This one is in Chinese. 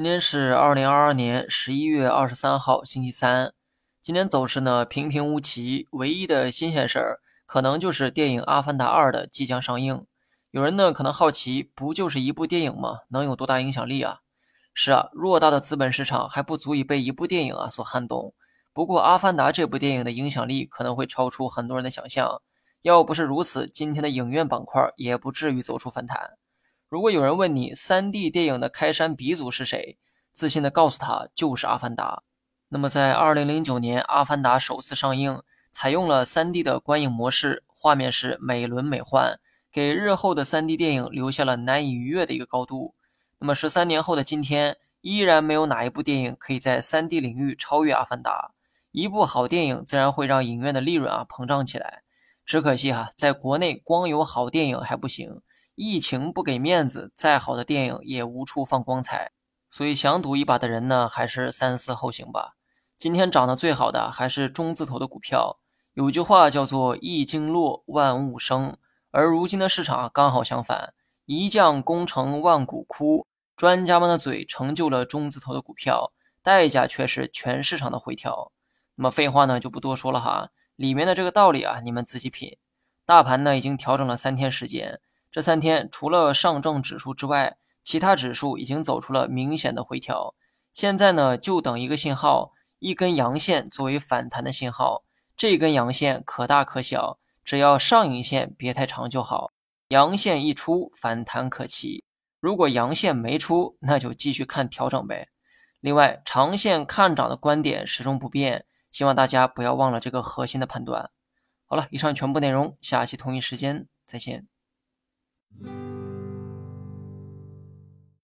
今天是二零二二年十一月二十三号，星期三。今天走势呢平平无奇，唯一的新鲜事儿可能就是电影《阿凡达二》的即将上映。有人呢可能好奇，不就是一部电影吗？能有多大影响力啊？是啊，偌大的资本市场还不足以被一部电影啊所撼动。不过，《阿凡达》这部电影的影响力可能会超出很多人的想象。要不是如此，今天的影院板块也不至于走出反弹。如果有人问你，3D 电影的开山鼻祖是谁？自信的告诉他，就是《阿凡达》。那么，在2009年，《阿凡达》首次上映，采用了 3D 的观影模式，画面是美轮美奂，给日后的 3D 电影留下了难以逾越的一个高度。那么，十三年后的今天，依然没有哪一部电影可以在 3D 领域超越《阿凡达》。一部好电影自然会让影院的利润啊膨胀起来。只可惜哈，在国内光有好电影还不行，疫情不给面子，再好的电影也无处放光彩。所以想赌一把的人呢，还是三思后行吧。今天涨得最好的还是中字头的股票。有句话叫做“一经落，万物生”，而如今的市场刚好相反，一将功成万骨枯。专家们的嘴成就了中字头的股票，代价却是全市场的回调。那么废话呢就不多说了哈。里面的这个道理啊，你们自己品。大盘呢已经调整了三天时间，这三天除了上证指数之外，其他指数已经走出了明显的回调。现在呢就等一个信号，一根阳线作为反弹的信号。这根阳线可大可小，只要上影线别太长就好。阳线一出，反弹可期；如果阳线没出，那就继续看调整呗。另外，长线看涨的观点始终不变。希望大家不要忘了这个核心的判断。好了，以上全部内容，下期同一时间再见。Mm-hmm.